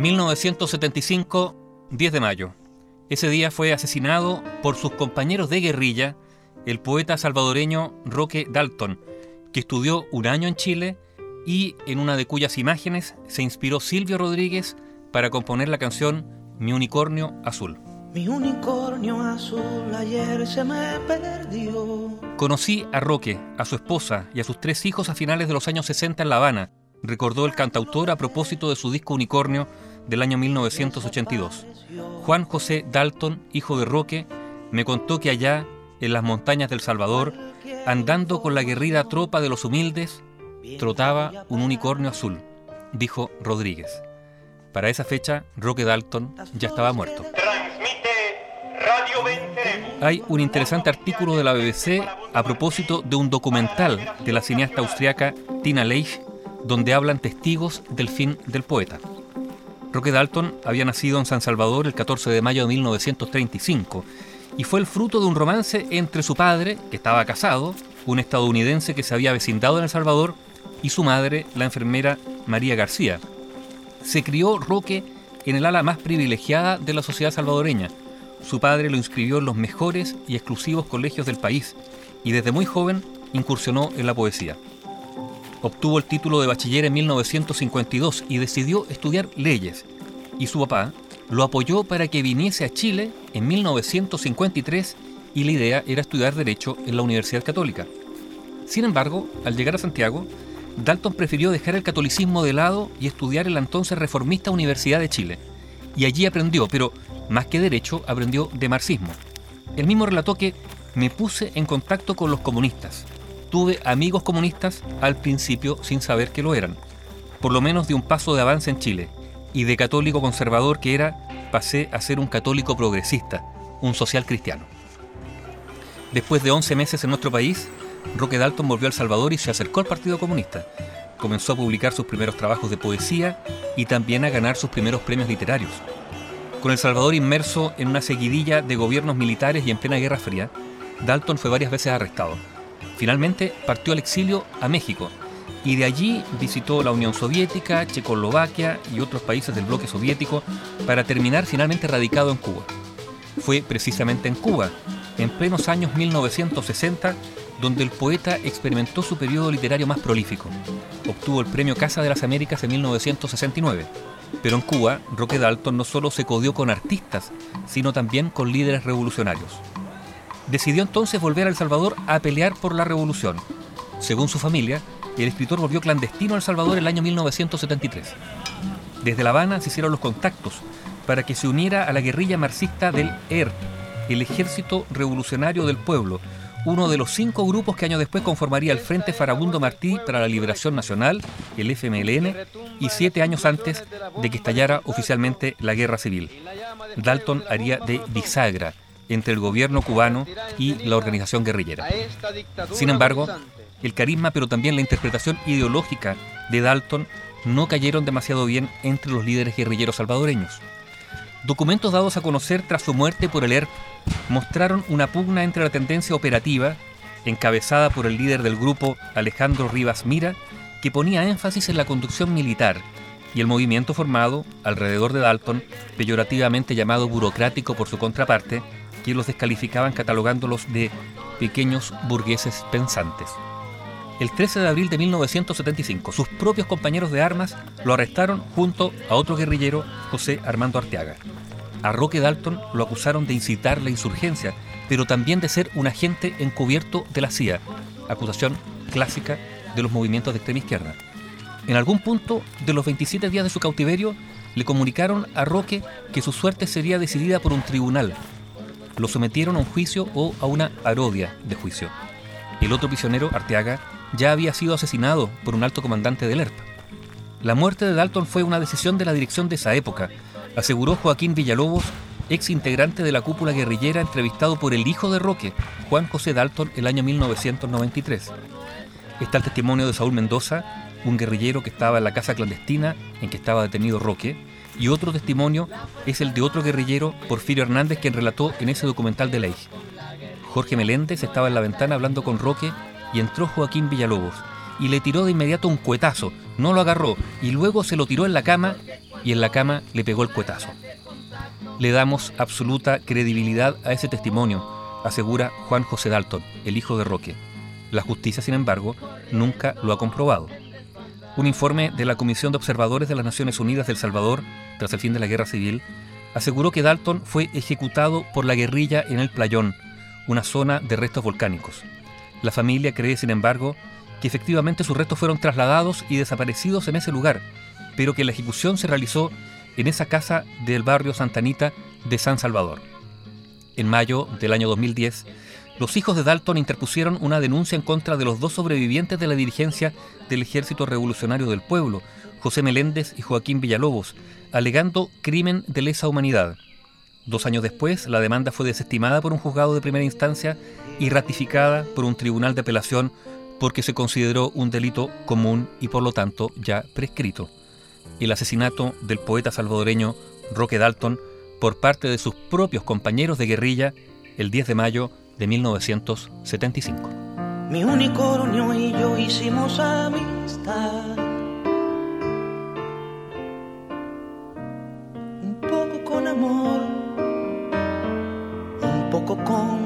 1975, 10 de mayo. Ese día fue asesinado por sus compañeros de guerrilla el poeta salvadoreño Roque Dalton, que estudió un año en Chile y en una de cuyas imágenes se inspiró Silvio Rodríguez para componer la canción Mi unicornio azul. Mi unicornio azul ayer se me perdió. Conocí a Roque, a su esposa y a sus tres hijos a finales de los años 60 en La Habana, recordó el cantautor a propósito de su disco Unicornio del año 1982. Juan José Dalton, hijo de Roque, me contó que allá, en las montañas del Salvador, andando con la guerrida tropa de los humildes, trotaba un unicornio azul, dijo Rodríguez. Para esa fecha, Roque Dalton ya estaba muerto. Hay un interesante artículo de la BBC a propósito de un documental de la cineasta austriaca Tina Leich, donde hablan testigos del fin del poeta. Roque Dalton había nacido en San Salvador el 14 de mayo de 1935 y fue el fruto de un romance entre su padre, que estaba casado, un estadounidense que se había vecindado en El Salvador, y su madre, la enfermera María García. Se crió Roque en el ala más privilegiada de la sociedad salvadoreña. Su padre lo inscribió en los mejores y exclusivos colegios del país y desde muy joven incursionó en la poesía. Obtuvo el título de bachiller en 1952 y decidió estudiar leyes. Y su papá lo apoyó para que viniese a Chile en 1953 y la idea era estudiar Derecho en la Universidad Católica. Sin embargo, al llegar a Santiago, Dalton prefirió dejar el catolicismo de lado y estudiar en la entonces reformista Universidad de Chile. Y allí aprendió, pero más que derecho, aprendió de marxismo. El mismo relató que me puse en contacto con los comunistas. Tuve amigos comunistas al principio sin saber que lo eran. Por lo menos de un paso de avance en Chile. Y de católico conservador que era, pasé a ser un católico progresista, un social cristiano. Después de 11 meses en nuestro país, Roque Dalton volvió a El Salvador y se acercó al Partido Comunista. Comenzó a publicar sus primeros trabajos de poesía y también a ganar sus primeros premios literarios. Con El Salvador inmerso en una seguidilla de gobiernos militares y en plena Guerra Fría, Dalton fue varias veces arrestado. Finalmente partió al exilio a México y de allí visitó la Unión Soviética, Checoslovaquia y otros países del bloque soviético para terminar finalmente radicado en Cuba. Fue precisamente en Cuba, en plenos años 1960, donde el poeta experimentó su periodo literario más prolífico. Obtuvo el premio Casa de las Américas en 1969. Pero en Cuba, Roque Dalton no solo se codió con artistas, sino también con líderes revolucionarios. Decidió entonces volver a El Salvador a pelear por la revolución. Según su familia, el escritor volvió clandestino a El Salvador el año 1973. Desde La Habana se hicieron los contactos para que se uniera a la guerrilla marxista del ERP, el Ejército Revolucionario del Pueblo, uno de los cinco grupos que años después conformaría el Frente Farabundo Martí para la Liberación Nacional, el FMLN, y siete años antes de que estallara oficialmente la guerra civil. Dalton haría de bisagra entre el gobierno cubano y la organización guerrillera. Sin embargo, el carisma pero también la interpretación ideológica de Dalton no cayeron demasiado bien entre los líderes guerrilleros salvadoreños. Documentos dados a conocer tras su muerte por el ERP mostraron una pugna entre la tendencia operativa, encabezada por el líder del grupo Alejandro Rivas Mira, que ponía énfasis en la conducción militar, y el movimiento formado alrededor de Dalton, peyorativamente llamado burocrático por su contraparte, que los descalificaban catalogándolos de pequeños burgueses pensantes. El 13 de abril de 1975, sus propios compañeros de armas lo arrestaron junto a otro guerrillero, José Armando Arteaga. A Roque Dalton lo acusaron de incitar la insurgencia, pero también de ser un agente encubierto de la CIA, acusación clásica de los movimientos de extrema izquierda. En algún punto de los 27 días de su cautiverio, le comunicaron a Roque que su suerte sería decidida por un tribunal. Lo sometieron a un juicio o a una parodia de juicio. El otro prisionero, Arteaga, ya había sido asesinado por un alto comandante del ERP. La muerte de Dalton fue una decisión de la dirección de esa época, aseguró Joaquín Villalobos, ex integrante de la cúpula guerrillera entrevistado por el hijo de Roque, Juan José Dalton, el año 1993. Está el testimonio de Saúl Mendoza, un guerrillero que estaba en la casa clandestina en que estaba detenido Roque, y otro testimonio es el de otro guerrillero, Porfirio Hernández, quien relató en ese documental de ley. Jorge Meléndez estaba en la ventana hablando con Roque y entró Joaquín Villalobos y le tiró de inmediato un cuetazo, no lo agarró y luego se lo tiró en la cama y en la cama le pegó el cuetazo. Le damos absoluta credibilidad a ese testimonio, asegura Juan José Dalton, el hijo de Roque. La justicia, sin embargo, nunca lo ha comprobado. Un informe de la Comisión de Observadores de las Naciones Unidas del Salvador, tras el fin de la Guerra Civil, aseguró que Dalton fue ejecutado por la guerrilla en el Playón, una zona de restos volcánicos. La familia cree, sin embargo, que efectivamente sus restos fueron trasladados y desaparecidos en ese lugar, pero que la ejecución se realizó en esa casa del barrio Santanita de San Salvador. En mayo del año 2010, los hijos de Dalton interpusieron una denuncia en contra de los dos sobrevivientes de la dirigencia del Ejército Revolucionario del Pueblo, José Meléndez y Joaquín Villalobos, alegando crimen de lesa humanidad. Dos años después, la demanda fue desestimada por un juzgado de primera instancia y ratificada por un tribunal de apelación porque se consideró un delito común y por lo tanto ya prescrito. El asesinato del poeta salvadoreño Roque Dalton por parte de sus propios compañeros de guerrilla el 10 de mayo de 1975. Mi unicornio y yo hicimos amistad. Un poco con amor, un poco con